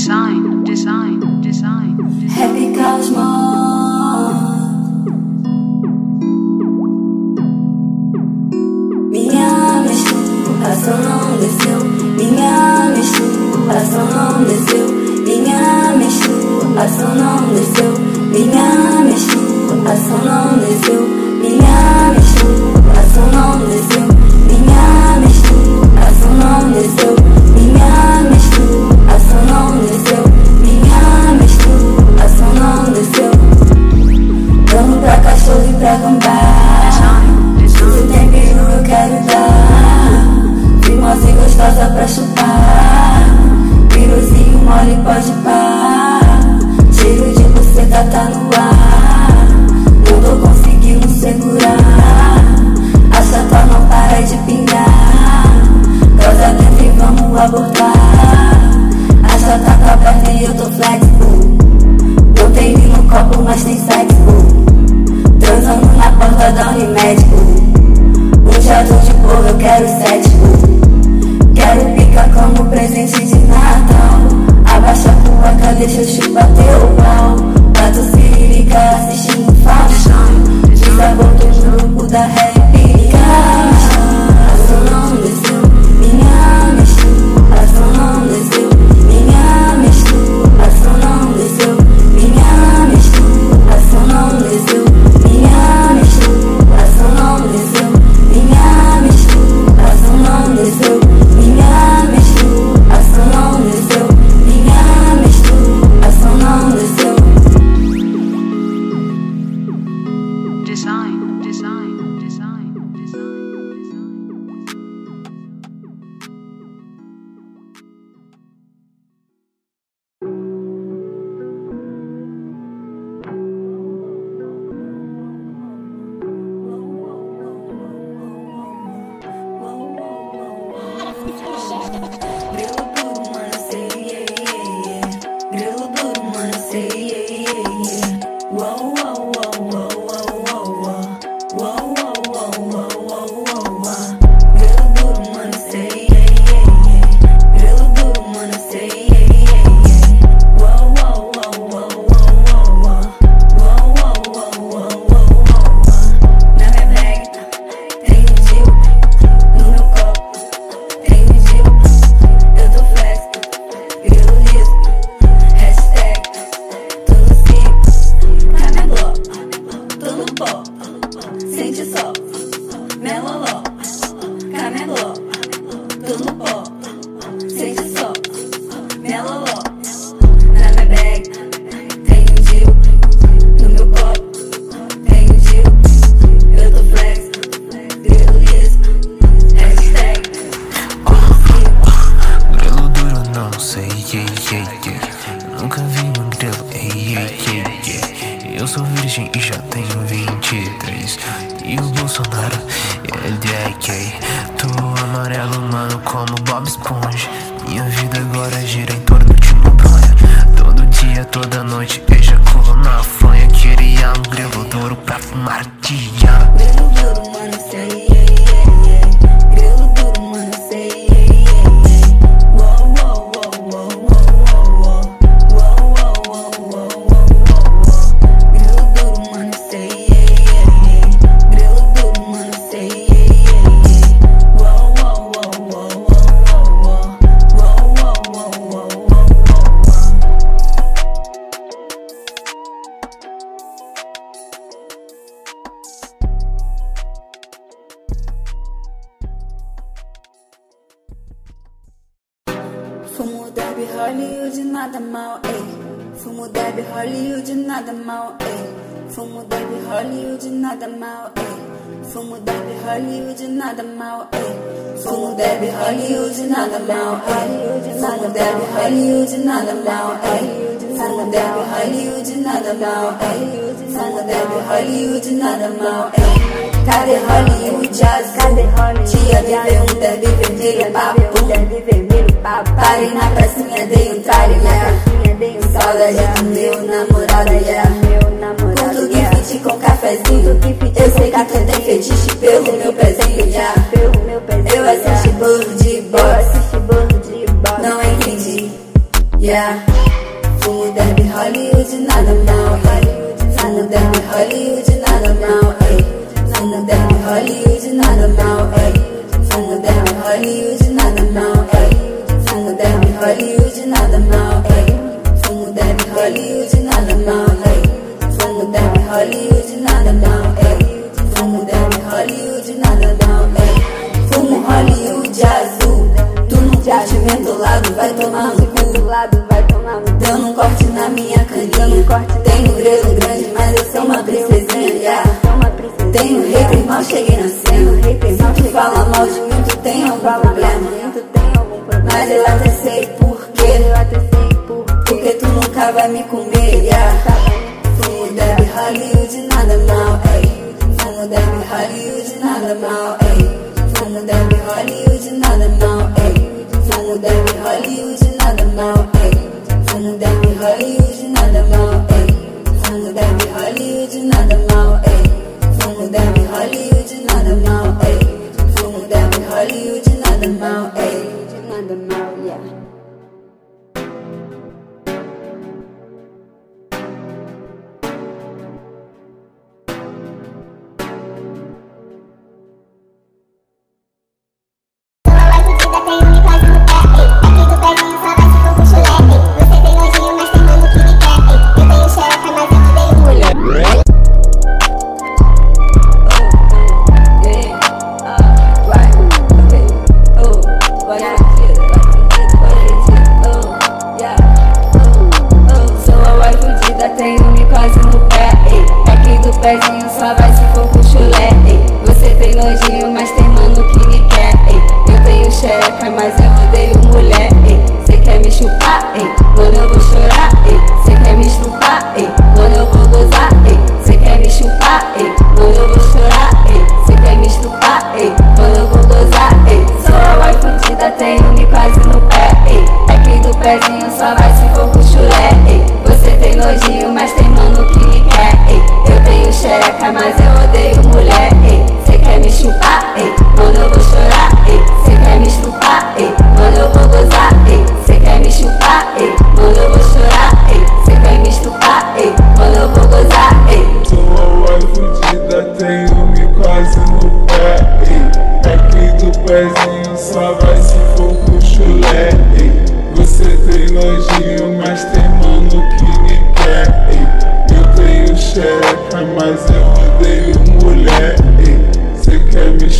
design, design, design. Happy Cosmos. Minha mistura não desceu. Minha mistura não desceu. Minha mistura não desceu. Minha mistura não desceu. Minha mistura não desceu. yeah, yeah, yeah. Nunca vi um grelo. Eu sou virgem e já tenho 23. E o Bolsonaro, ele é gay. Tô amarelo, mano, como Bob Esponja. Minha vida agora gira em torno de uma bronha. Todo dia, toda noite, ejaculo na fanha Queria um grelo duro pra fumar dia. Hollywood, nada mal, ei. Fumo deb, Hollywood, nada mal, ei. Fumo deb, Hollywood, nada mal, ei. Fumo deb, Hollywood, nada mal, ei. Fumo deb, Hollywood, nada mal, ei. Fumo deb, Hollywood, nada mal, ei. Fumo deb, Hollywood, nada mal, ei. Deb, Hollywood, nada mal. Cadê Hollywood Jazz? Cadê Hollywood Tia me vê um derby vermelho, papo derby vermelho, papo Parei na pracinha, dei um tralho, yeah. Saudade do meu namorado, yeah. Curto gift com cafezinho Eu sei que tu tem fetiche pelo meu pezinho, yeah. Eu assisti bolo de boxe Não entendi, yeah. Fumo derby Hollywood, nada mal, None of them Hollywood, nada mal, mile, ayy None of Hollywood, nada mal, mile, ayy None of Hollywood, nada mal, mile, ayy None of Hollywood, nada mal, mile, ayy None of Hollywood, nada mal, mile, ayy Hollywood, nada mal, Hollywood, Fumo Hollywood azul Tu não te vem do lado, vai tomar no cu. Dando um corte na minha caninha. Tenho um grelo grande sou uma princesinha, tenho hater, mal cheguei na cena. Se tu fala mal de mim, tu tem algum problema? Mas eu até sei por quê. Porque tu nunca vai me comer, Fumo deb Hollywood, nada mal, Fumo deb Hollywood, nada mal, ei Fumo deb Hollywood, nada mal, ei Fumo deb Hollywood, nada mal, Fumo deb Hollywood, nada mal, Fun da bi hali jina da mau ay Fun da yeah.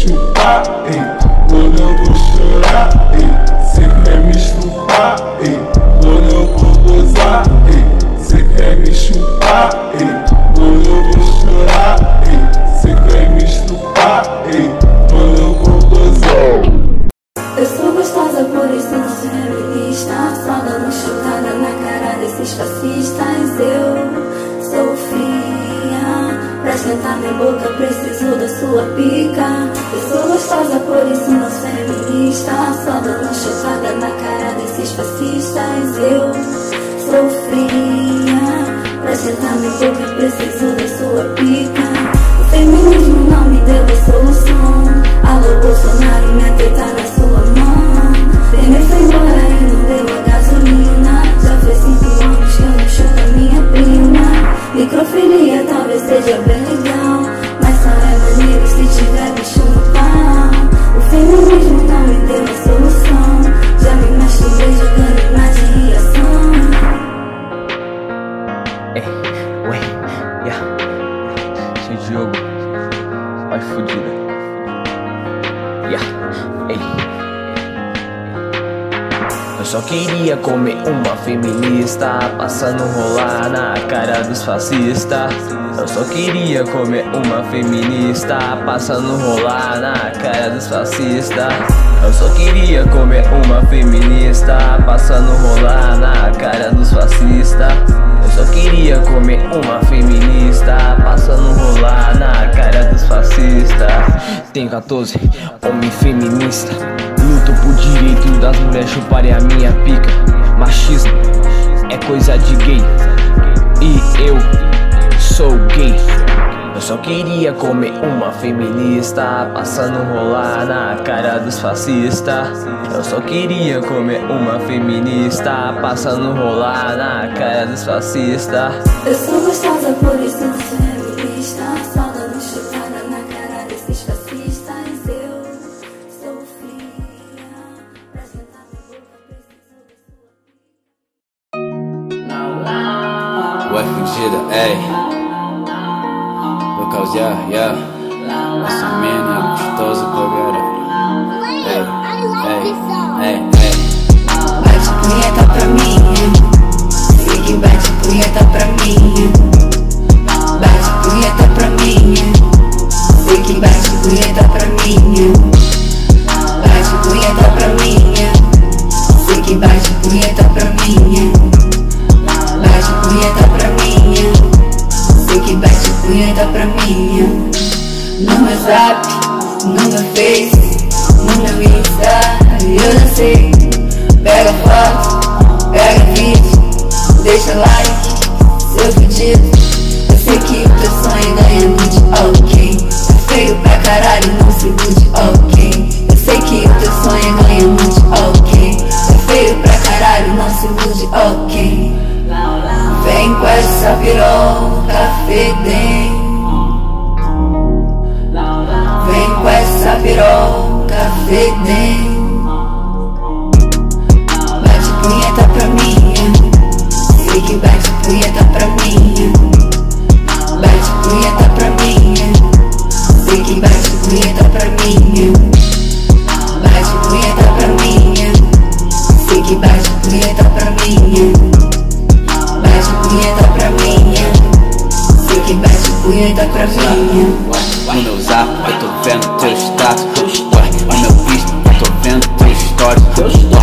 Chupar, ei. Quando eu vou chorar, ei. Cê quer me chupar, ei. Quando eu vou gozar, ei. Cê quer me chupar, ei. Quando eu vou chorar, ei. Cê quer me chupar, ei. Quando eu vou gozar. Eu sou gostosa, por isso não sou feminista. Só dando chutada na cara desses fascistas. Eu sou fria. Pra esquentar minha boca, preciso da sua pica. Eu sou gostosa, por isso não sou feminista. Só dando chutada na cara desses fascistas. Eu sou fria. Pra esquentar minha boca, preciso da sua pica. O feminismo não me deu a solução. Alô, Bolsonaro, minha teta na sua mão. Primeiro foi embora e não deu a gasolina. Já faz cinco anos que eu não chuto a minha prima. Microfilia talvez seja bem legal. Cara dos fascistas. Eu só queria comer uma feminista, passando rolar na cara dos fascistas. Eu só queria comer uma feminista, passando rolar na cara dos fascistas. Eu só queria comer uma feminista, passando rolar na cara dos fascistas. Tenho 14, homem feminista. Luto por direito das mulheres chuparem a minha pica. Machismo é coisa de gay. Eu sou gay. Eu só queria comer uma feminista, passando rolar na cara dos fascistas. Eu só queria comer uma feminista, passando rolar na cara dos fascistas. Eu sou gostosa, por isso fudida, ei. Lucas, yeah, yeah. Essa mina é gostosa pra caralho. Ei, ei, ei, ei. Bate punheta pra mim. Fique bate punheta pra mim. Bate punheta pra mim. Fique bate punheta pra mim. Bate punheta pra mim. Zap, no meu face, no meu insta, eu já sei. Pega foto, pega vídeo, deixa like, seu pedido. Eu sei que o teu sonho ganha nude, ok. É feio pra caralho, punheta pra mim. Bate punheta pra mim. Sei que bate punheta pra mim. Bate punheta pra mim. Sei que bate punheta pra mim. No meu zap, eu tô vendo teu status. No meu bicho, eu tô vendo teu stories.